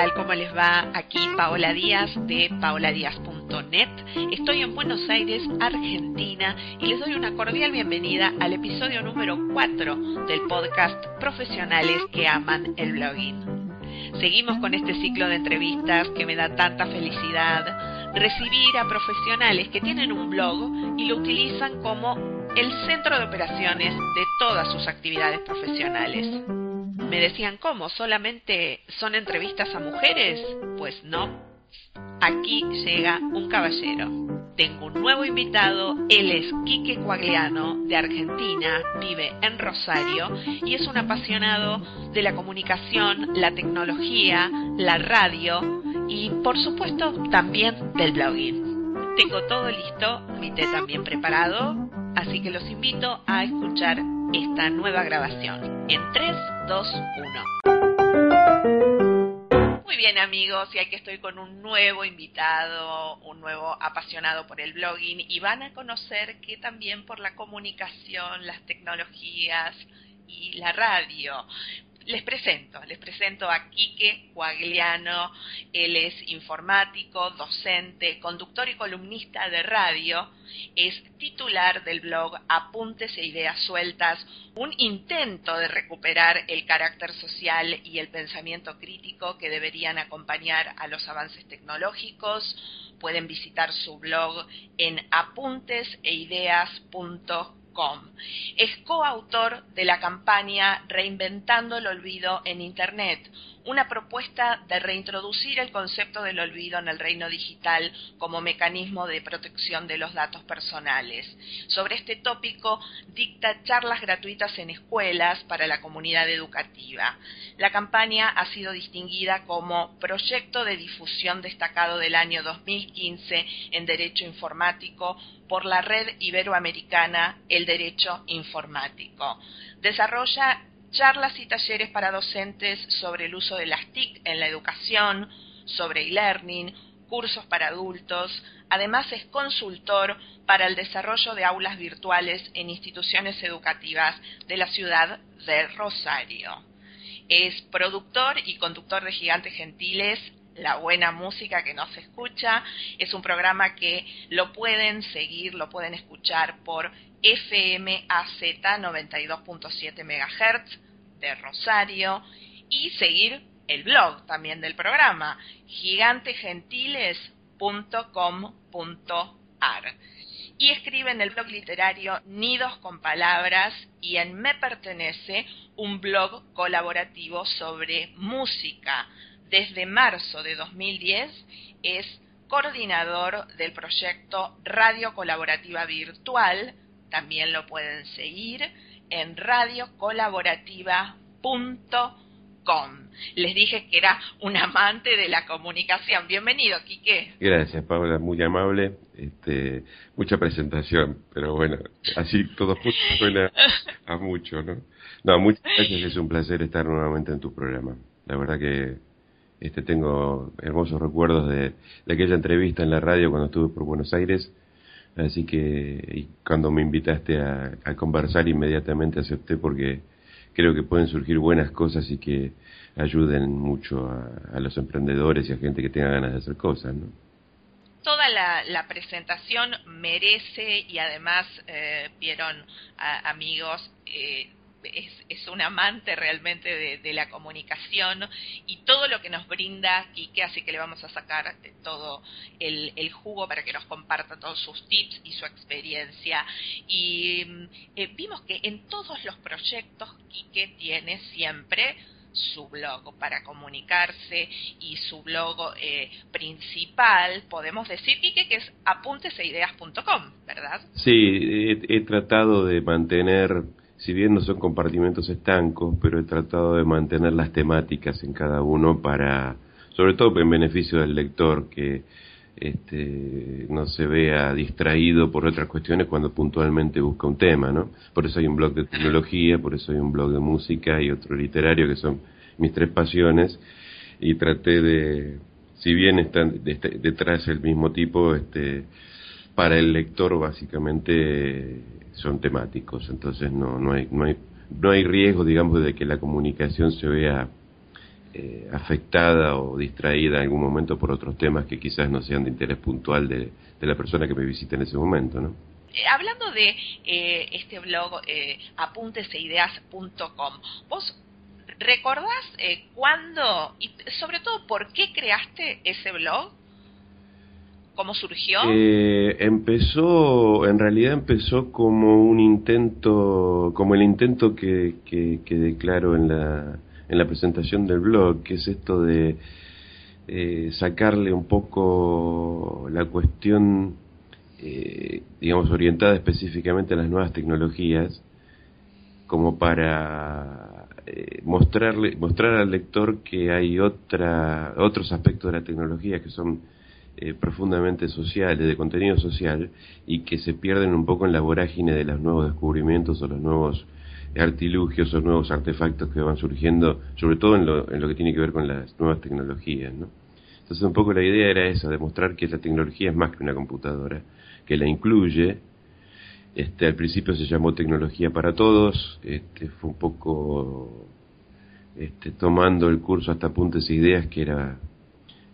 tal? ¿Cómo les va? Aquí Paola Díaz de paoladíaz.net. Estoy en Buenos Aires, Argentina, y les doy una cordial bienvenida al episodio número 4 del podcast Profesionales que aman el blogging. Seguimos con este ciclo de entrevistas que me da tanta felicidad recibir a profesionales que tienen un blog y lo utilizan como el centro de operaciones de todas sus actividades profesionales. Me decían, ¿cómo? ¿Solamente son entrevistas a mujeres? Pues no. Aquí llega un caballero. Tengo un nuevo invitado, él es Quique Cuagliano, de Argentina, vive en Rosario y es un apasionado de la comunicación, la tecnología, la radio y por supuesto también del blogging. Tengo todo listo, mi té también preparado, así que los invito a escuchar esta nueva grabación en 3, 2, 1. Muy bien amigos, y aquí estoy con un nuevo invitado, un nuevo apasionado por el blogging y van a conocer que también por la comunicación, las tecnologías y la radio les presento, les presento a Quique Cuagliano, él es informático, docente, conductor y columnista de radio, es titular del blog Apuntes e Ideas Sueltas, un intento de recuperar el carácter social y el pensamiento crítico que deberían acompañar a los avances tecnológicos. Pueden visitar su blog en apunteseideas.com es coautor de la campaña Reinventando el Olvido en Internet, una propuesta de reintroducir el concepto del olvido en el reino digital como mecanismo de protección de los datos personales. Sobre este tópico dicta charlas gratuitas en escuelas para la comunidad educativa. La campaña ha sido distinguida como Proyecto de Difusión Destacado del año 2015 en Derecho Informático por la Red Iberoamericana El Derecho Informático. Desarrolla charlas y talleres para docentes sobre el uso de las TIC en la educación, sobre e-learning, cursos para adultos. Además es consultor para el desarrollo de aulas virtuales en instituciones educativas de la ciudad de Rosario. Es productor y conductor de Gigantes Gentiles, la buena música que nos escucha. Es un programa que lo pueden seguir, lo pueden escuchar por FMAZ 92.7 MHz de Rosario y seguir el blog también del programa, gigantesgentiles.com.ar. Y escribe en el blog literario Nidos con Palabras y en Me Pertenece, un blog colaborativo sobre música. Desde marzo de 2010 es coordinador del proyecto Radio Colaborativa Virtual, también lo pueden seguir en radiocolaborativa.com. Les dije que era un amante de la comunicación. Bienvenido, Quique. Gracias, Paula, muy amable. Este, mucha presentación, pero bueno, así todo suena a mucho, ¿no? No, muchas gracias, es un placer estar nuevamente en tu programa. La verdad que este tengo hermosos recuerdos de, aquella entrevista en la radio cuando estuve por Buenos Aires Así que cuando me invitaste a, conversar inmediatamente acepté porque creo que pueden surgir buenas cosas y que ayuden mucho a, los emprendedores y a gente que tenga ganas de hacer cosas, ¿no? Toda la, presentación merece y además eh, vieron amigos eh, es, un amante realmente de, la comunicación y todo lo que nos brinda Quique, así que le vamos a sacar todo el, jugo para que nos comparta todos sus tips y su experiencia. Y eh, vimos que en todos los proyectos Quique tiene siempre su blog para comunicarse y su blog eh, principal, podemos decir, y que es apunteseideas.com, ¿verdad? Sí, he, tratado de mantener, si bien no son compartimentos estancos, pero he tratado de mantener las temáticas en cada uno para, sobre todo en beneficio del lector, que este, no se vea distraído por otras cuestiones cuando puntualmente busca un tema, ¿no? Por eso hay un blog de tecnología, por eso hay un blog de música y otro literario, que son mis tres pasiones, y traté de, si bien están detrás del mismo tipo, este, para el lector básicamente son temáticos, entonces no, no, hay, no, hay, no hay riesgo, digamos, de que la comunicación se vea eh, afectada o distraída en algún momento por otros temas que quizás no sean de interés puntual de, la persona que me visita en ese momento, ¿no? Eh, hablando de eh, este blog apunteseideas.com, ¿vos recordás cuándo y sobre todo por qué creaste ese blog? ¿Cómo surgió? empezó, en realidad empezó como un intento, como el intento que, que, que declaro en la, en la presentación del blog, que es esto de eh, sacarle un poco la cuestión, eh, digamos, orientada específicamente a las nuevas tecnologías, como para eh, mostrarle, mostrar al lector que hay otra, otros aspectos de la tecnología que son profundamente sociales, de contenido social, y que se pierden un poco en la vorágine de los nuevos descubrimientos o los nuevos artilugios o nuevos artefactos que van surgiendo, sobre todo en lo, en lo que tiene que ver con las nuevas tecnologías, ¿no? Entonces un poco la idea era esa, demostrar que la tecnología es más que una computadora, que la incluye. Este, al principio se llamó tecnología para todos, este, fue un poco este, tomando el curso hasta apuntes e ideas que era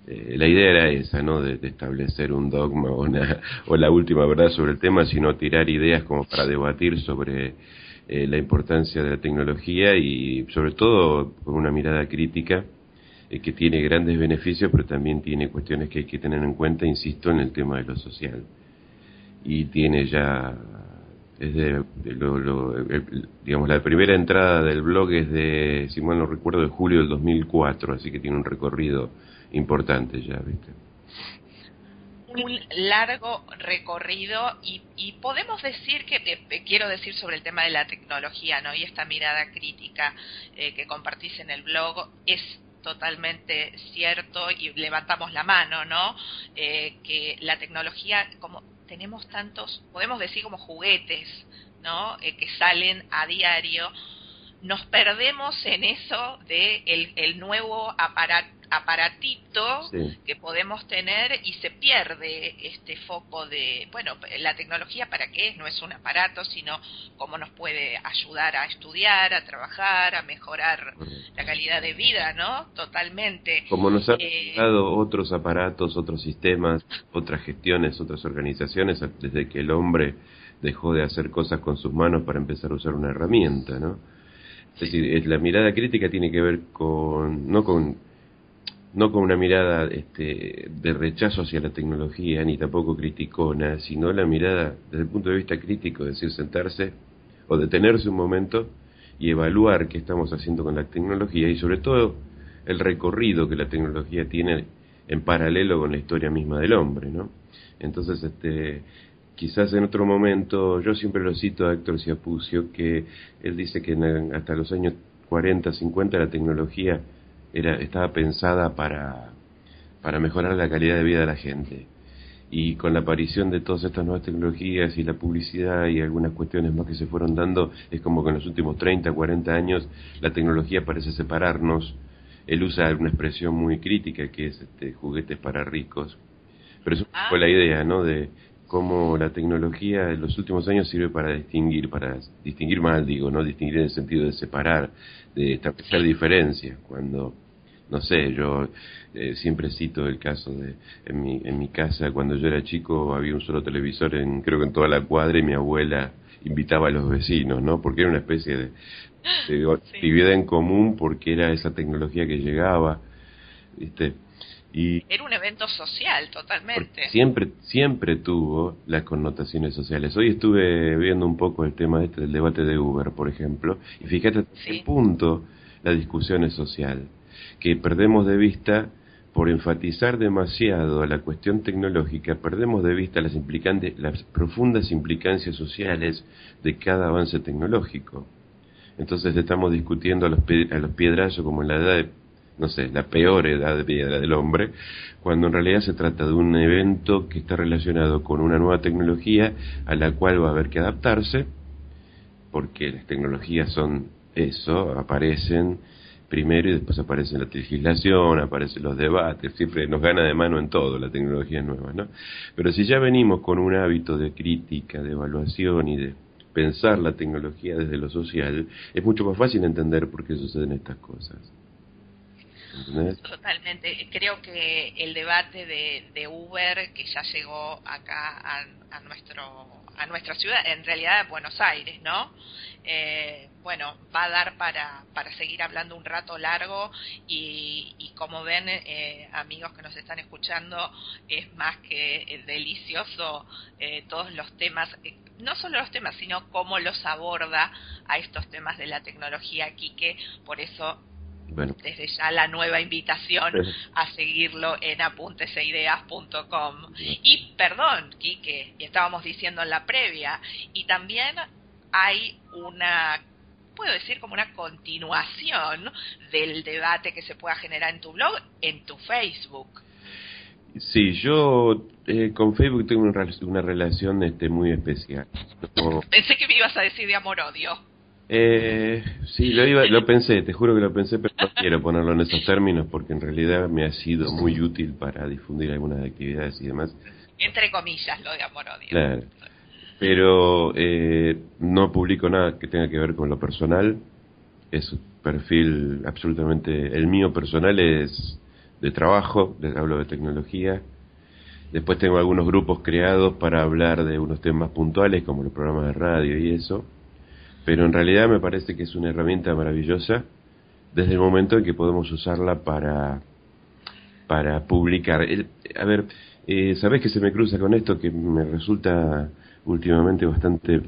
eh, la idea era esa, ¿no? De, de, establecer un dogma o, una, o la última verdad sobre el tema, sino tirar ideas como para debatir sobre eh, la importancia de la tecnología y sobre todo con una mirada crítica eh, que tiene grandes beneficios, pero también tiene cuestiones que hay que tener en cuenta, insisto, en el tema de lo social. Y tiene ya, es de, lo, digamos, la primera entrada del blog es de, si mal no recuerdo, de julio del 2004, así que tiene un recorrido importante ya, ¿viste? un largo recorrido y, podemos decir que, eh, quiero decir sobre el tema de la tecnología, ¿no? Y esta mirada crítica eh, que compartís en el blog es totalmente cierto y levantamos la mano, ¿no? Eh, que la tecnología, como tenemos tantos, podemos decir como juguetes, ¿no? que salen a diario, nos perdemos en eso de el, el nuevo aparato aparatito que podemos tener y se pierde este foco de, bueno, la tecnología para qué es, no es un aparato, sino cómo nos puede ayudar a estudiar, a trabajar, a mejorar la calidad de vida, ¿no? Totalmente. Como nos han eh, dado otros aparatos, otros sistemas, otras gestiones, otras organizaciones, desde que el hombre dejó de hacer cosas con sus manos para empezar a usar una herramienta, ¿no? Es decir, la mirada crítica tiene que ver con, no con no con una mirada este, de rechazo hacia la tecnología, ni tampoco criticona, sino la mirada desde el punto de vista crítico, es decir, sentarse o detenerse un momento y evaluar qué estamos haciendo con la tecnología y sobre todo el recorrido que la tecnología tiene en paralelo con la historia misma del hombre, ¿no? Entonces, este, quizás en otro momento, yo siempre lo cito a Héctor Ciapucio, que él dice que hasta los años 40, 50 la tecnología era, estaba pensada para, para mejorar la calidad de vida de la gente. Y con la aparición de todas estas nuevas tecnologías y la publicidad y algunas cuestiones más que se fueron dando, es como que en los últimos 30, 40 años la tecnología parece separarnos. Él usa una expresión muy crítica que es este, juguetes para ricos. Pero eso ah. fue la idea, ¿no? De cómo la tecnología en los últimos años sirve para distinguir, para distinguir mal, digo, no distinguir en el sentido de separar, de establecer diferencias. Cuando no sé, yo eh, siempre cito el caso de en mi, en mi casa cuando yo era chico había un solo televisor en creo que en toda la cuadra y mi abuela invitaba a los vecinos, ¿no? Porque era una especie de, de actividad en común porque era esa tecnología que llegaba, ¿viste? Y era un evento social totalmente. Siempre siempre tuvo las connotaciones sociales. Hoy estuve viendo un poco el tema este del debate de Uber, por ejemplo, y fíjate hasta qué punto la discusión es social, que perdemos de vista por enfatizar demasiado la cuestión tecnológica, perdemos de vista las, implicantes, las profundas implicancias sociales de cada avance tecnológico. Entonces estamos discutiendo a los, a los piedrazos como en la edad de, no sé, la peor edad de piedra del hombre, cuando en realidad se trata de un evento que está relacionado con una nueva tecnología a la cual va a haber que adaptarse, porque las tecnologías son eso, aparecen, primero y después aparece la legislación, aparecen los debates, siempre nos gana de mano en todo la tecnología nueva, ¿no? Pero si ya venimos con un hábito de crítica, de evaluación y de pensar la tecnología desde lo social, es mucho más fácil entender por qué suceden estas cosas. Totalmente. Creo que el debate de, Uber, que ya llegó acá a, nuestro a nuestra ciudad, en realidad Buenos Aires, ¿no? Eh, bueno, va a dar para, para seguir hablando un rato largo y, como ven, eh, amigos que nos están escuchando, es más que delicioso eh, todos los temas, no solo los temas, sino cómo los aborda a estos temas de la tecnología, Quique, por eso desde ya la nueva invitación a seguirlo en apunteseideas.com. Y perdón, Quique, y estábamos diciendo en la previa, y también hay una puedo decir como una continuación del debate que se pueda generar en tu blog, en tu Facebook. Sí, yo eh, con Facebook tengo una, relación este, muy especial. Pensé que me ibas a decir de amor-odio. Eh, sí, lo, iba, lo pensé, te juro que lo pensé, pero no quiero ponerlo en esos términos porque en realidad me ha sido muy útil para difundir algunas actividades y demás. Entre comillas, lo de amor-odio. Claro pero eh, no publico nada que tenga que ver con lo personal. Es un perfil absolutamente. El mío personal es de trabajo, hablo de tecnología. Después tengo algunos grupos creados para hablar de unos temas puntuales, como los programas de radio y eso. Pero en realidad me parece que es una herramienta maravillosa desde el momento en que podemos usarla para, para publicar. a ver, eh, ¿sabés que se me cruza con esto que me resulta últimamente bastante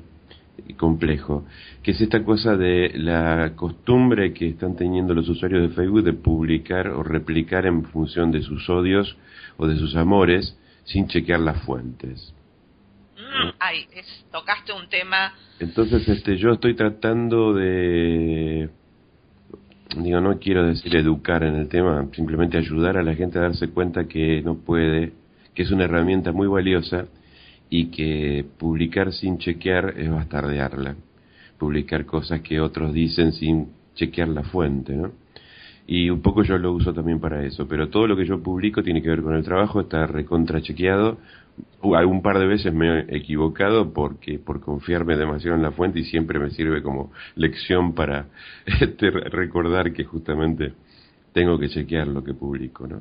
complejo, que es esta cosa de la costumbre que están teniendo los usuarios de Facebook de publicar o replicar en función de sus odios o de sus amores sin chequear las fuentes. Ay, tocaste un tema. Entonces, este, yo estoy tratando de, digo, no quiero decir educar en el tema, simplemente ayudar a la gente a darse cuenta que no puede, que es una herramienta muy valiosa y que publicar sin chequear es bastardearla, publicar cosas que otros dicen sin chequear la fuente, ¿no? Y un poco yo lo uso también para eso, pero todo lo que yo publico tiene que ver con el trabajo, está recontra chequeado. Algún par de veces me he equivocado porque por confiarme demasiado en la fuente y siempre me sirve como lección para este, recordar que justamente tengo que chequear lo que publico, ¿no?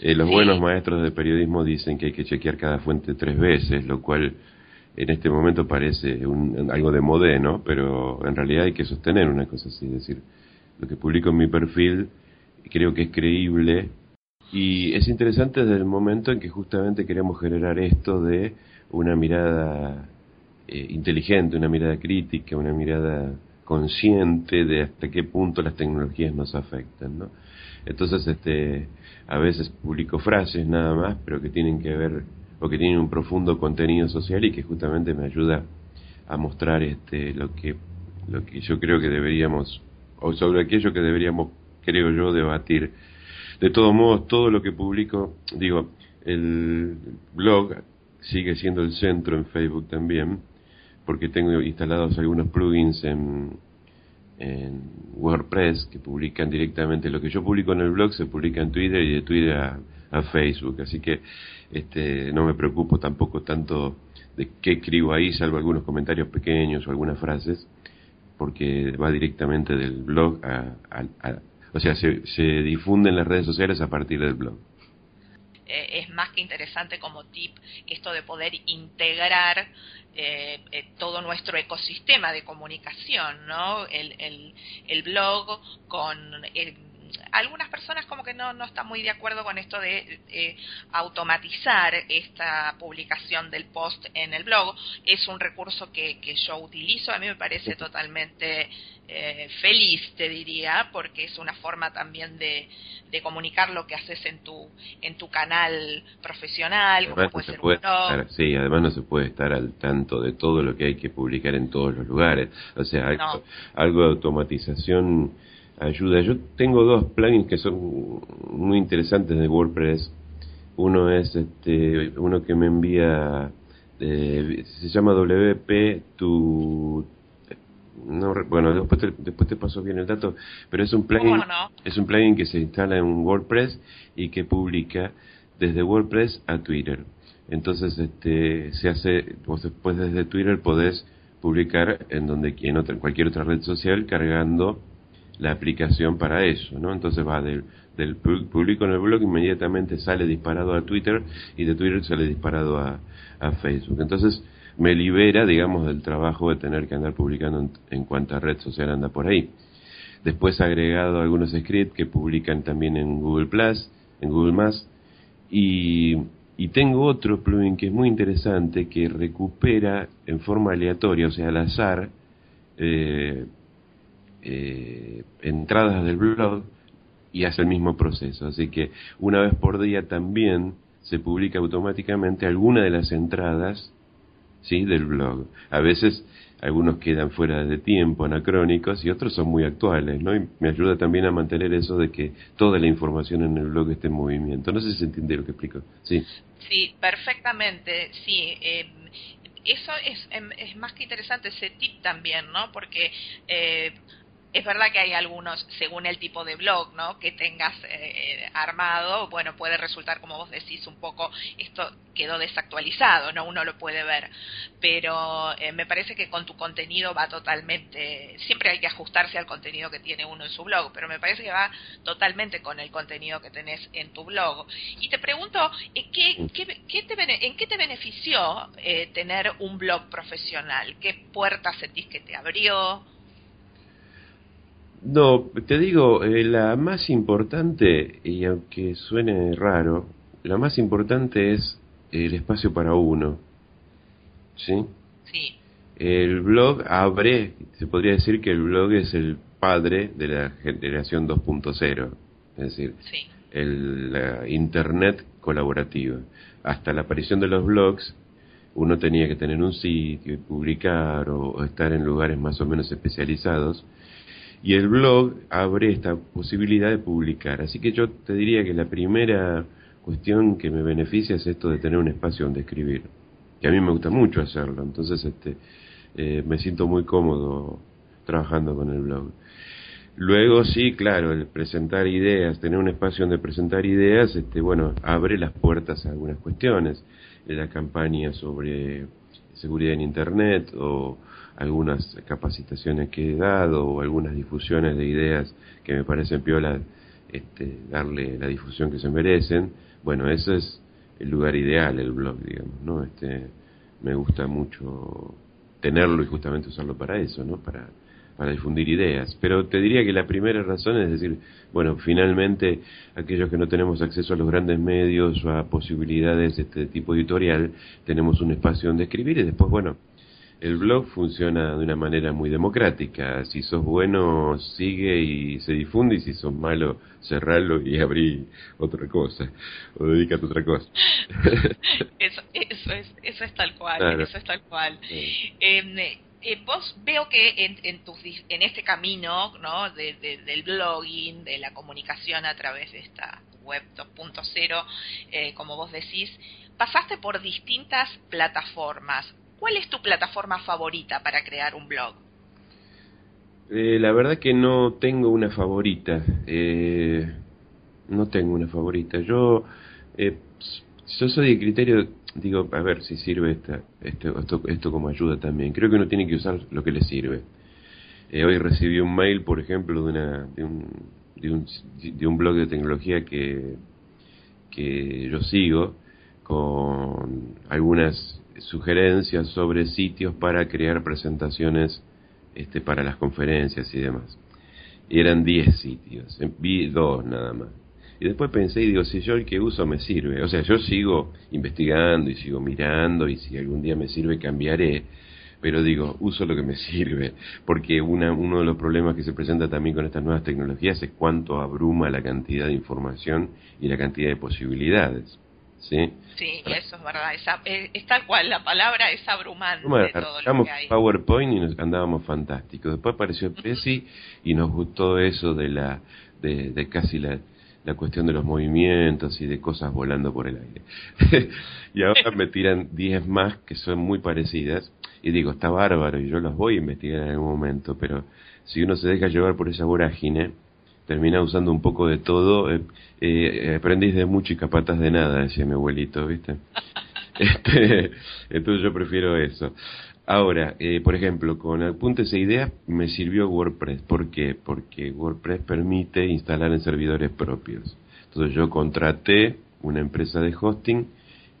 Eh, los buenos maestros de periodismo dicen que hay que chequear cada fuente tres veces, lo cual en este momento parece un, algo de modé, ¿no? Pero en realidad hay que sostener una cosa así, es decir, lo que publico en mi perfil creo que es creíble y es interesante desde el momento en que justamente queremos generar esto de una mirada eh, inteligente, una mirada crítica, una mirada consciente de hasta qué punto las tecnologías nos afectan, ¿no? Entonces, este, a veces publico frases nada más, pero que tienen que ver o que tienen un profundo contenido social y que justamente me ayuda a mostrar este lo que lo que yo creo que deberíamos o sobre aquello que deberíamos creo yo debatir. De todos modos, todo lo que publico, digo, el blog sigue siendo el centro en Facebook también, porque tengo instalados algunos plugins en WordPress que publican directamente lo que yo publico en el blog se publica en Twitter y de Twitter a, Facebook. Así que este no me preocupo tampoco tanto de qué escribo ahí salvo algunos comentarios pequeños o algunas frases porque va directamente del blog a, o sea se, se difunde las redes sociales a partir del blog eh, es más que interesante como tip esto de poder integrar eh, eh, todo nuestro ecosistema de comunicación, ¿no? El, el, blog con algunas personas como que no, no están muy de acuerdo con esto de eh, automatizar esta publicación del post en el blog. Es un recurso que, que yo utilizo, a mí me parece totalmente eh, feliz, te diría, porque es una forma también de, de comunicar lo que haces en tu en tu canal profesional, como puede ser un blog. sí, además no se puede estar al tanto de todo lo que hay que publicar en todos los lugares. O sea, algo, de automatización ayuda. Yo tengo dos plugins que son muy interesantes de WordPress. Uno es este, uno que me envía, eh, se llama WP tu no bueno después te, después te paso bien el dato pero es un plugin es un plugin que se instala en WordPress y que publica desde WordPress a Twitter entonces este se hace vos después desde Twitter podés publicar en donde en, otra, en cualquier otra red social cargando la aplicación para eso no entonces va del, del publico en el blog inmediatamente sale disparado a Twitter y de Twitter sale disparado a, Facebook entonces me libera, digamos, del trabajo de tener que andar publicando en, en cuanta red social anda por ahí. Después he agregado algunos scripts que publican también en Google Plus, en Google Más, y, y tengo otro plugin que es muy interesante que recupera en forma aleatoria, o sea, al azar, eh, eh, entradas del blog y hace el mismo proceso. Así que una vez por día también se publica automáticamente alguna de las entradas ¿sí? del blog. A veces algunos quedan fuera de tiempo, anacrónicos, y otros son muy actuales, ¿no? Y me ayuda también a mantener eso de que toda la información en el blog esté en movimiento. No sé si se entiende lo que explico. Sí, sí perfectamente, sí. Eh, eso es, em, es más que interesante ese tip también, ¿no? Porque... Eh, es verdad que hay algunos, según el tipo de blog ¿no? que tengas eh, armado, bueno, puede resultar, como vos decís, un poco, esto quedó desactualizado, ¿no? Uno lo puede ver. Pero eh, me parece que con tu contenido va totalmente, siempre hay que ajustarse al contenido que tiene uno en su blog, pero me parece que va totalmente con el contenido que tenés en tu blog. Y te pregunto, ¿en qué, qué, te, ¿en qué te benefició eh, tener un blog profesional? ¿Qué puertas sentís que te abrió? No, te digo, eh, la más importante, y aunque suene raro, la más importante es el espacio para uno. ¿Sí? Sí. El blog abre, se podría decir que el blog es el padre de la generación 2.0, es decir, el, la Internet colaborativa. Hasta la aparición de los blogs, uno tenía que tener un sitio y publicar o estar en lugares más o menos especializados y el blog abre esta posibilidad de publicar. Así que yo te diría que la primera cuestión que me beneficia es esto de tener un espacio donde escribir. Que a mí me gusta mucho hacerlo. Entonces este, eh, me siento muy cómodo trabajando con el blog. Luego sí, claro, el presentar ideas, tener un espacio donde presentar ideas, este, bueno, abre las puertas a algunas cuestiones. La campaña sobre seguridad en Internet o algunas capacitaciones que he dado o algunas difusiones de ideas que me parecen piola este, darle la difusión que se merecen. Bueno, ese es el lugar ideal, el blog, digamos, ¿no? Este, me gusta mucho tenerlo y justamente usarlo para eso, ¿no? Para, para difundir ideas. Pero te diría que la primera razón es decir, bueno, finalmente aquellos que no tenemos acceso a los grandes medios o a posibilidades de este tipo editorial, tenemos un espacio donde escribir y después, bueno, el blog funciona de una manera muy democrática. Si sos bueno, sigue y se difunde, y si sos malo, cerralo y abrí otra cosa, o dedícate a otra cosa. eso, eso, es, eso es tal cual, eso es tal cual. Em, eh, vos veo que en, en, en este camino ¿no? De, del blogging, de la comunicación a través de esta web 2.0, eh, como vos decís, pasaste por distintas plataformas. ¿Cuál es tu plataforma favorita para crear un blog? Eh, la verdad que no tengo una favorita. Eh, no tengo una favorita. Yo, eh, yo soy de criterio, digo, a ver si sirve esta, esto, esto, esto como ayuda también. Creo que uno tiene que usar lo que le sirve. Eh, hoy recibí un mail, por ejemplo, de, una, de, un, de, un, de un blog de tecnología que, que yo sigo con algunas sugerencias sobre sitios para crear presentaciones este, para las conferencias y demás. Y eran 10 sitios, vi dos nada más. Y después pensé y digo, si yo el que uso me sirve, o sea, yo sigo investigando y sigo mirando y si algún día me sirve cambiaré, pero digo, uso lo que me sirve, porque una, uno de los problemas que se presenta también con estas nuevas tecnologías es cuánto abruma la cantidad de información y la cantidad de posibilidades. ¿Sí? Sí, eso es verdad. Eh, es, tal cual, la palabra es abrumante. Bueno, todo lo que hay. PowerPoint y nos andábamos fantásticos. Después apareció Prezi y nos gustó eso de la de, de casi la, la cuestión de los movimientos y de cosas volando por el aire. y ahora me tiran 10 más que son muy parecidas y digo, está bárbaro y yo las voy a investigar en algún momento, pero si uno se deja llevar por esa vorágine, termina usando un poco de todo. Eh, eh, aprendiz de mucho y capatas de nada, decía mi abuelito, ¿viste? este, entonces yo prefiero eso. Ahora, eh, por ejemplo, con apuntes e ideas me sirvió WordPress. ¿Por qué? Porque WordPress permite instalar en servidores propios. Entonces yo contraté una empresa de hosting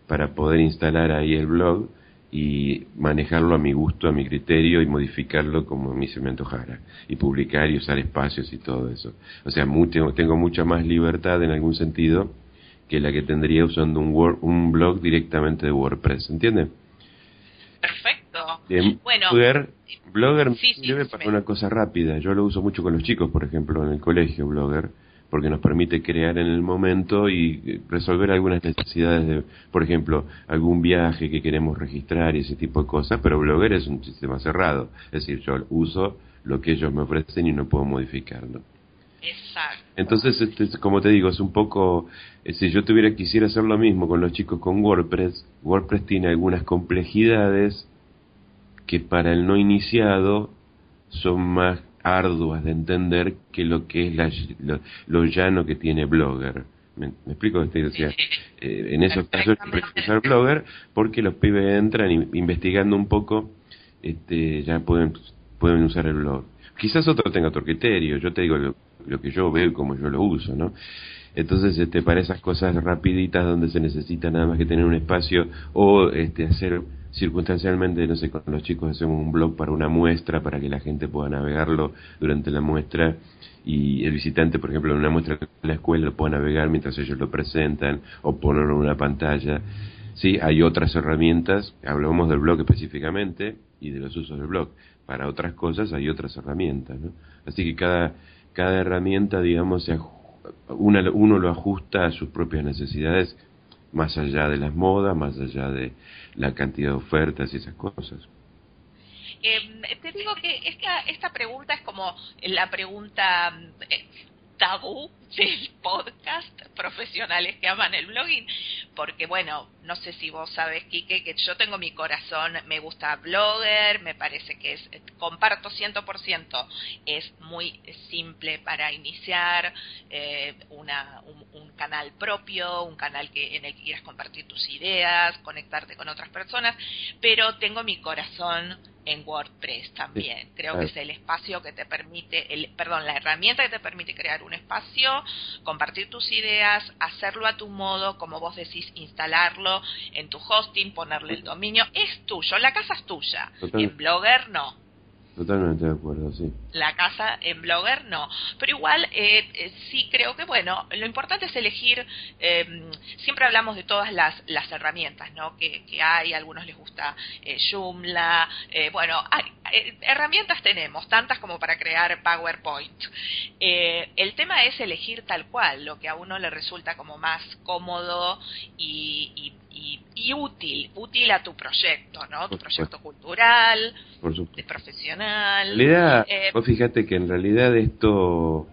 para poder instalar ahí el blog y manejarlo a mi gusto, a mi criterio y modificarlo como a mí se me antojara y publicar y usar espacios y todo eso. O sea, tengo, mucha más libertad en algún sentido que la que tendría usando un, Word, un blog directamente de WordPress, ¿entiendes? Perfecto. bueno, Blogger, me sirve para una cosa rápida. Yo lo uso mucho con los chicos, por ejemplo, en el colegio, Blogger porque nos permite crear en el momento y resolver algunas necesidades de, por ejemplo, algún viaje que queremos registrar y ese tipo de cosas, pero Blogger es un sistema cerrado, es decir, yo uso lo que ellos me ofrecen y no puedo modificarlo. Exacto. Entonces, este, como te digo, es un poco, eh, si yo tuviera quisiera hacer lo mismo con los chicos con WordPress, WordPress tiene algunas complejidades que para el no iniciado son más arduas de entender que lo que es la, lo, llano que tiene Blogger. ¿Me, explico? Este, decía, eh, en esos casos usar Blogger porque los pibes entran investigando un poco, este, ya pueden, pueden usar el blog. Quizás otro tenga otro criterio, yo te digo lo, lo que yo veo y como yo lo uso, ¿no? Entonces, este, para esas cosas rapiditas donde se necesita nada más que tener un espacio o este, hacer circunstancialmente, no sé, con los chicos hacemos un blog para una muestra, para que la gente pueda navegarlo durante la muestra y el visitante, por ejemplo, en una muestra de la escuela lo pueda navegar mientras ellos lo presentan o ponerlo en una pantalla. Sí, hay otras herramientas, hablamos del blog específicamente y de los usos del blog. Para otras cosas hay otras herramientas, ¿no? Así que cada, cada herramienta, digamos, se uno lo ajusta a sus propias necesidades, más allá de las modas, más allá de la cantidad de ofertas y esas cosas. Eh, te digo que esta, esta pregunta es como la pregunta eh, tabú del podcast, profesionales que aman el blogging, porque bueno, no sé si vos sabes, Quique, que yo tengo mi corazón, me gusta Blogger, me parece que es, comparto 100%, es muy simple para iniciar eh, una, un, canal propio, un canal que en el que quieras compartir tus ideas, conectarte con otras personas, pero tengo mi corazón en WordPress también. Creo que es el espacio que te permite, el, perdón, la herramienta que te permite crear un espacio, compartir tus ideas, hacerlo a tu modo, como vos decís, instalarlo en tu hosting, ponerle el dominio. Es tuyo, la casa es tuya. En Blogger no. Totalmente de acuerdo, sí. La casa en Blogger no. Pero igual eh, eh, sí creo que, bueno, lo importante es elegir, eh, siempre hablamos de todas las, las herramientas, ¿no? Que, que hay, a algunos les gusta Joomla, bueno, hay, herramientas tenemos, tantas como para crear PowerPoint. el tema es elegir tal cual, lo que a uno le resulta como más cómodo y, y y, útil, útil a tu proyecto, ¿no? Tu proyecto cultural, de profesional. En realidad, eh, vos fíjate que en realidad esto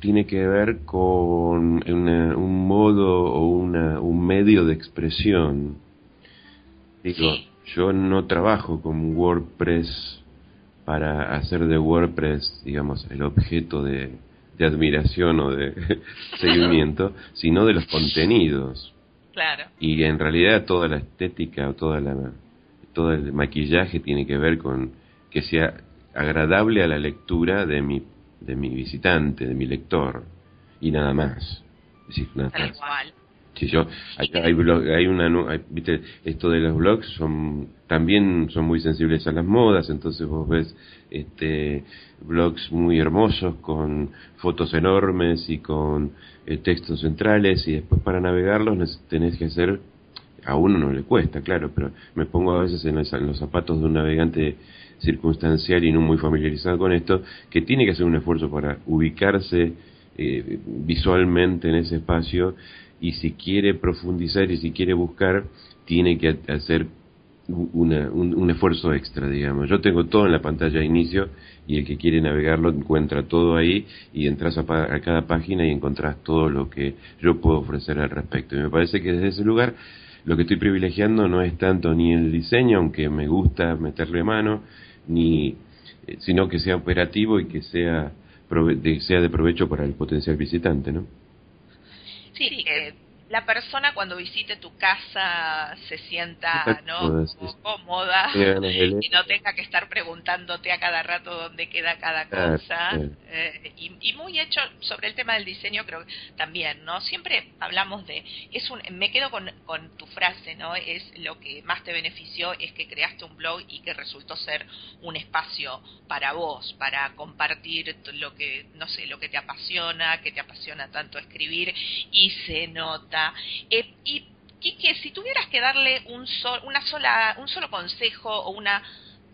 tiene que ver con un modo o una, un medio de expresión. Digo, yo no trabajo con WordPress para hacer de WordPress, digamos, el objeto de, de admiración o de seguimiento, sino de los contenidos. Y en realidad toda la estética o toda la, todo el maquillaje tiene que ver con que sea agradable a la lectura de mi, de mi visitante, de mi lector, y nada más. Tal cual. Si yo, hay, hay, una, viste, esto de los blogs son, también son muy sensibles a las modas, entonces vos ves, este, blogs muy hermosos con fotos enormes y con eh, textos centrales y después para navegarlos tenés que hacer, a uno no le cuesta, claro, pero me pongo a veces en los zapatos de un navegante circunstancial y no muy familiarizado con esto, que tiene que hacer un esfuerzo para ubicarse eh, visualmente en ese espacio y si quiere profundizar y si quiere buscar, tiene que hacer un, esfuerzo extra, digamos. Yo tengo todo en la pantalla de inicio y el que quiere navegarlo encuentra todo ahí y entras a, a, cada página y encontrás todo lo que yo puedo ofrecer al respecto. Y me parece que desde ese lugar lo que estoy privilegiando no es tanto ni el diseño, aunque me gusta meterle mano, ni eh, sino que sea operativo y que sea sea de provecho para el potencial visitante, ¿no? Sí, eh, la persona cuando visite tu casa se sienta no cómoda y no tenga que estar preguntándote a cada rato dónde queda cada cosa eh, y, muy hecho sobre el tema del diseño creo también no siempre hablamos de es un me quedo con, con tu frase no es lo que más te benefició es que creaste un blog y que resultó ser un espacio para vos para compartir lo que no sé lo que te apasiona que te apasiona tanto escribir y se nota eh, y que si tuvieras que darle un, una sola, un solo consejo o una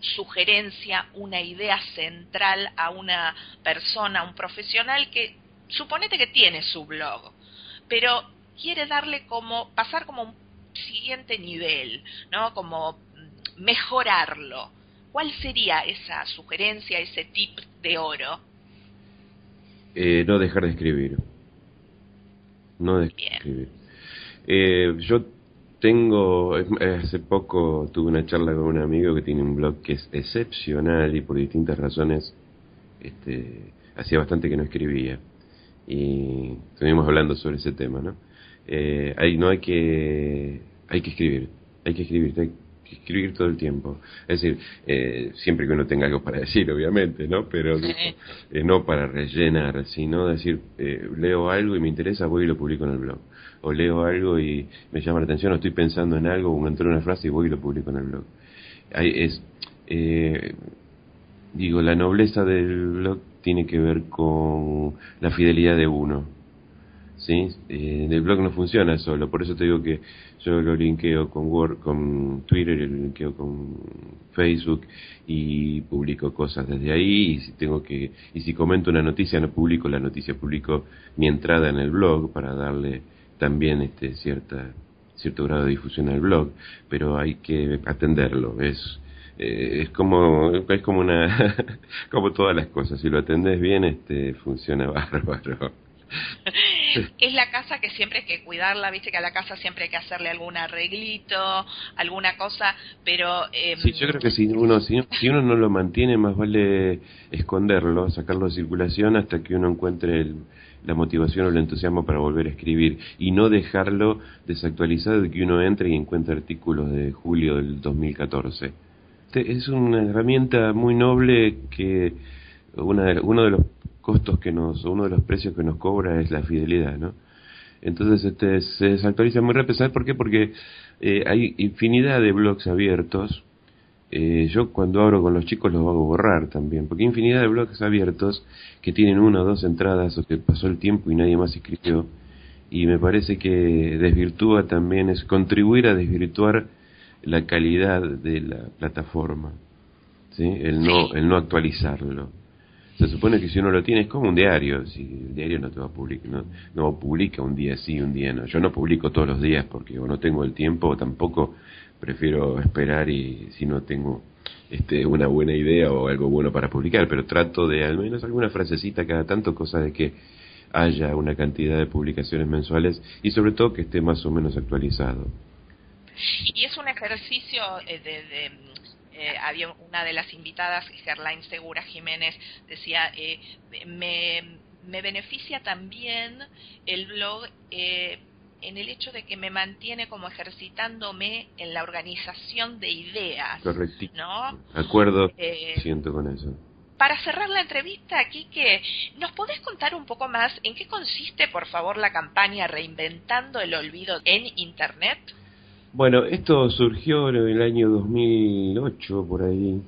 sugerencia, una idea central a una persona, un profesional que suponete que tiene su blog, pero quiere darle como, pasar como un siguiente nivel, ¿no? Como mejorarlo. ¿Cuál sería esa sugerencia, ese tip de oro? Eh, no dejar de escribir no de escribir. Eh, yo tengo, hace poco tuve una charla con un amigo que tiene un blog que es excepcional y por distintas razones este, hacía bastante que no escribía. Y estuvimos hablando sobre ese tema, ¿no? Eh, hay, no hay que, hay que escribir, hay que escribir, hay escribir todo el tiempo. Es decir, eh, siempre que uno tenga algo para decir, obviamente, ¿no? Pero eh, no para rellenar, sino decir, eh, leo algo y me interesa, voy y lo publico en el blog. O leo algo y me llama la atención, o estoy pensando en algo, o me entró una frase y voy y lo publico en el blog. Hay, es, digo, la nobleza del blog tiene que ver con la fidelidad de uno. ¿Sí? el blog no funciona solo, por eso te digo que yo lo linkeo con Word, con Twitter, lo linkeo con Facebook y publico cosas desde ahí y si tengo que y si comento una noticia no publico la noticia, publico mi entrada en el blog para darle también este cierta cierto grado de difusión al blog, pero hay que atenderlo, es eh, es como es como una como todas las cosas, si lo atendés bien este funciona bárbaro. Es la casa que siempre hay que cuidarla, viste que a la casa siempre hay que hacerle algún arreglito, alguna cosa, pero... Eh, sí, yo creo que si uno, si, uno no lo mantiene, más vale esconderlo, sacarlo de circulación hasta que uno encuentre la motivación o el entusiasmo para volver a escribir y no dejarlo desactualizado de que uno entre y encuentre artículos de julio del 2014. Este es una herramienta muy noble que una uno de los costos que nos, uno de los precios que nos cobra es la fidelidad, ¿no? Entonces este, se desactualiza muy rápido. ¿Sabes por qué? Porque eh, hay infinidad de blogs abiertos. Eh, yo cuando abro con los chicos los hago borrar también, porque hay infinidad de blogs abiertos que tienen una o dos entradas o que pasó el tiempo y nadie más escribió. Y me parece que desvirtúa también, es contribuir a desvirtuar la calidad de la plataforma, ¿sí? el, no, el no actualizarlo. Se supone que si uno lo tiene es como un diario, si el diario no te va a publicar, no, publica un día sí, un día no. Yo no publico todos los días porque o no tengo el tiempo o tampoco prefiero esperar y si no tengo este, una buena idea o algo bueno para publicar, pero trato de al menos alguna frasecita cada tanto, cosa de que haya una cantidad de publicaciones mensuales y sobre todo que esté más o menos actualizado. Y es un ejercicio eh, de eh, había una de las invitadas, Gerlain Segura Jiménez, decía, eh, me, me, beneficia también el blog eh, en el hecho de que me mantiene como ejercitándome en la organización de ideas. Correcto. ¿no? Acuerdo, siento con eso. para cerrar la entrevista, Quique, ¿nos podés contar un poco más en qué consiste, por favor, la campaña Reinventando el Olvido en Internet? Bueno, esto surgió en el año 2008, por ahí,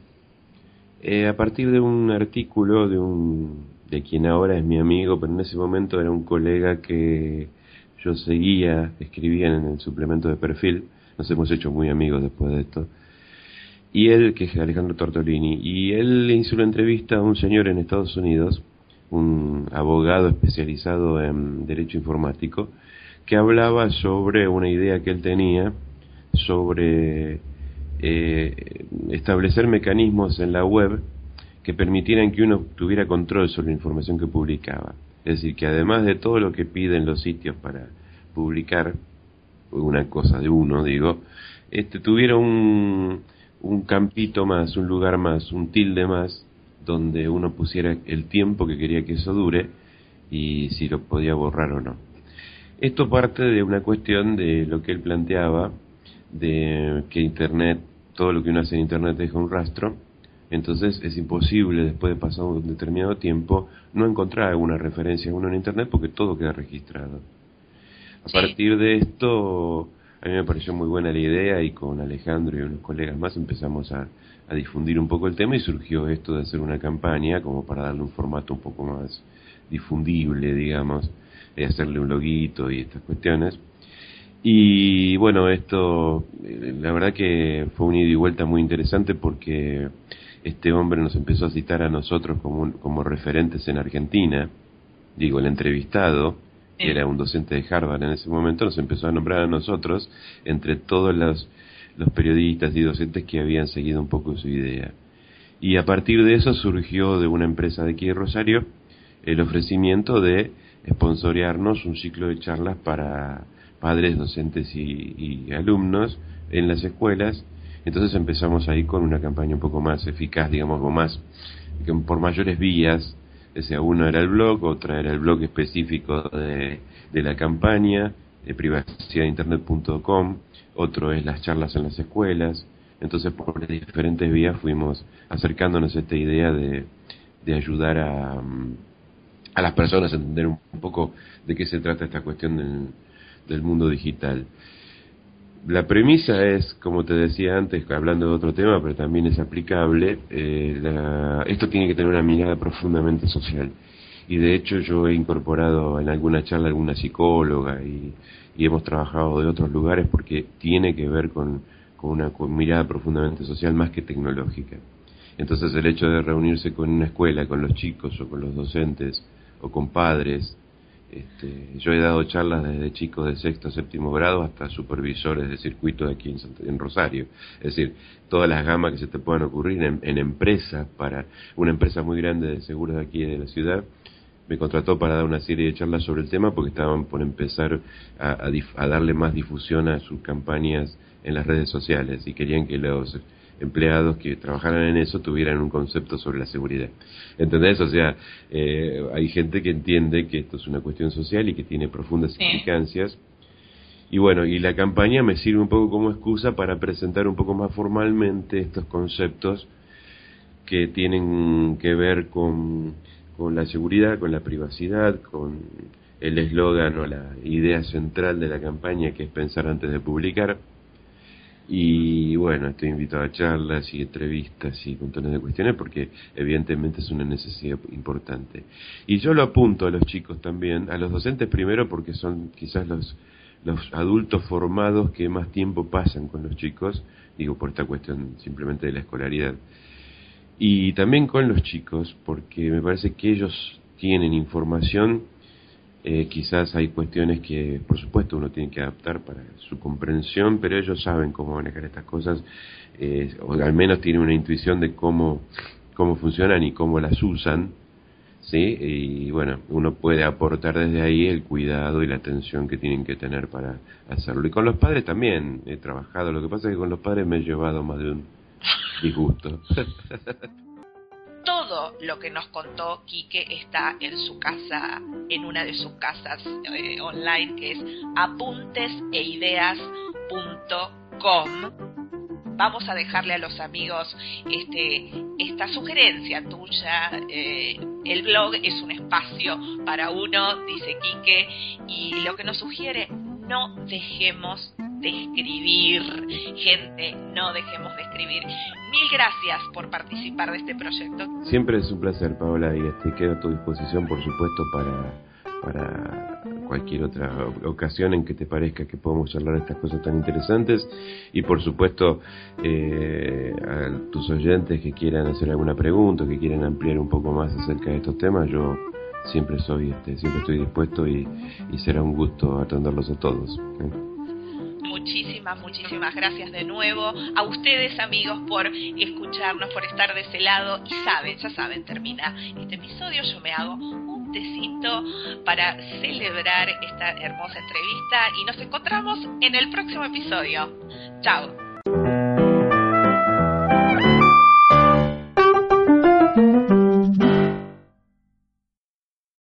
eh, a partir de un artículo de un de quien ahora es mi amigo, pero en ese momento era un colega que yo seguía, escribía en el suplemento de perfil, nos hemos hecho muy amigos después de esto, y él, que es Alejandro Tortolini, y él hizo una entrevista a un señor en Estados Unidos, un abogado especializado en derecho informático, que hablaba sobre una idea que él tenía sobre eh, establecer mecanismos en la web que permitieran que uno tuviera control sobre la información que publicaba. Es decir, que además de todo lo que piden los sitios para publicar una cosa de uno, digo, este tuviera un, un campito más, un lugar más, un tilde más, donde uno pusiera el tiempo que quería que eso dure y si lo podía borrar o no. Esto parte de una cuestión de lo que él planteaba, de que Internet, todo lo que uno hace en Internet deja un rastro, entonces es imposible después de pasar un determinado tiempo no encontrar alguna referencia a uno en Internet porque todo queda registrado. A partir de esto, a mí me pareció muy buena la idea y con Alejandro y unos colegas más empezamos a, difundir un poco el tema y surgió esto de hacer una campaña como para darle un formato un poco más difundible, digamos, y hacerle un loguito y estas cuestiones. Y bueno, esto, eh, la verdad que fue un ida y vuelta muy interesante porque este hombre nos empezó a citar a nosotros como, como referentes en Argentina, digo, el entrevistado, que era un docente de Harvard en ese momento, nos empezó a nombrar a nosotros entre todos los, los periodistas y docentes que habían seguido un poco su idea. Y a partir de eso surgió de una empresa de aquí de Rosario el ofrecimiento de sponsorearnos un ciclo de charlas para padres, docentes y, y, alumnos en las escuelas. Entonces empezamos ahí con una campaña un poco más eficaz, digamos, o más, por mayores vías ese uno era el blog, otra era el blog específico de, la campaña, de privacidadinternet.com, otro es las charlas en las escuelas. Entonces, por diferentes vías fuimos acercándonos a esta idea de, de ayudar a, a las personas a entender un, poco de qué se trata esta cuestión del, del mundo digital. La premisa es, como te decía antes, hablando de otro tema, pero también es aplicable, eh, esto tiene que tener una mirada profundamente social. Y de hecho yo he incorporado en alguna charla alguna psicóloga y, hemos trabajado de otros lugares porque tiene que ver con, con una mirada profundamente social más que tecnológica. Entonces el hecho de reunirse con una escuela, con los chicos o con los docentes o con padres, este, yo he dado charlas desde chicos de sexto, séptimo grado hasta supervisores de circuito de aquí en, Rosario. Es decir, todas las gamas que se te puedan ocurrir en, empresas, para una empresa muy grande de seguros de aquí de la ciudad, me contrató para dar una serie de charlas sobre el tema porque estaban por empezar a, a darle más difusión a sus campañas en las redes sociales y querían que los empleados que trabajaran en eso tuvieran un concepto sobre la seguridad. ¿Entendés? O sea, eh, hay gente que entiende que esto es una cuestión social y que tiene profundas implicancias. Y bueno, y la campaña me sirve un poco como excusa para presentar un poco más formalmente estos conceptos que tienen que ver con, con la seguridad, con la privacidad, con el eslogan o la idea central de la campaña que es pensar antes de publicar y bueno, estoy invitado a charlas y entrevistas y montones de cuestiones porque evidentemente es una necesidad importante. Y yo lo apunto a los chicos también, a los docentes primero porque son quizás los, los adultos formados que más tiempo pasan con los chicos, digo por esta cuestión simplemente de la escolaridad. Y también con los chicos porque me parece que ellos tienen información eh, quizás hay cuestiones que, por supuesto, uno tiene que adaptar para su comprensión, pero ellos saben cómo manejar estas cosas, eh, o al menos tienen una intuición de cómo, cómo funcionan y cómo las usan, ¿sí? Y bueno, uno puede aportar desde ahí el cuidado y la atención que tienen que tener para hacerlo. Y con los padres también he trabajado, lo que pasa es que con los padres me he llevado más de un disgusto. lo que nos contó Quique está en su casa, en una de sus casas eh, online, que es apunteseideas.com. vamos a dejarle a los amigos este, esta sugerencia tuya. Eh, el blog es un espacio para uno, dice Quique, y lo que nos sugiere, no dejemos de escribir. Gente, no dejemos de escribir. Mil gracias por participar de este proyecto. Siempre es un placer, Paola, y este, quedo a tu disposición, por supuesto, para, para cualquier otra ocasión en que te parezca que podamos charlar estas cosas tan interesantes. Y, por supuesto, eh, a tus oyentes que quieran hacer alguna pregunta, que quieran ampliar un poco más acerca de estos temas, yo siempre soy, este, siempre estoy dispuesto y, será un gusto atenderlos a todos. ¿eh? Muchísimas, muchísimas gracias de nuevo a ustedes amigos por escucharnos, por estar de ese lado y saben, ya saben, termina este episodio, yo me hago un tecito para celebrar esta hermosa entrevista y nos encontramos en el próximo episodio. Chao.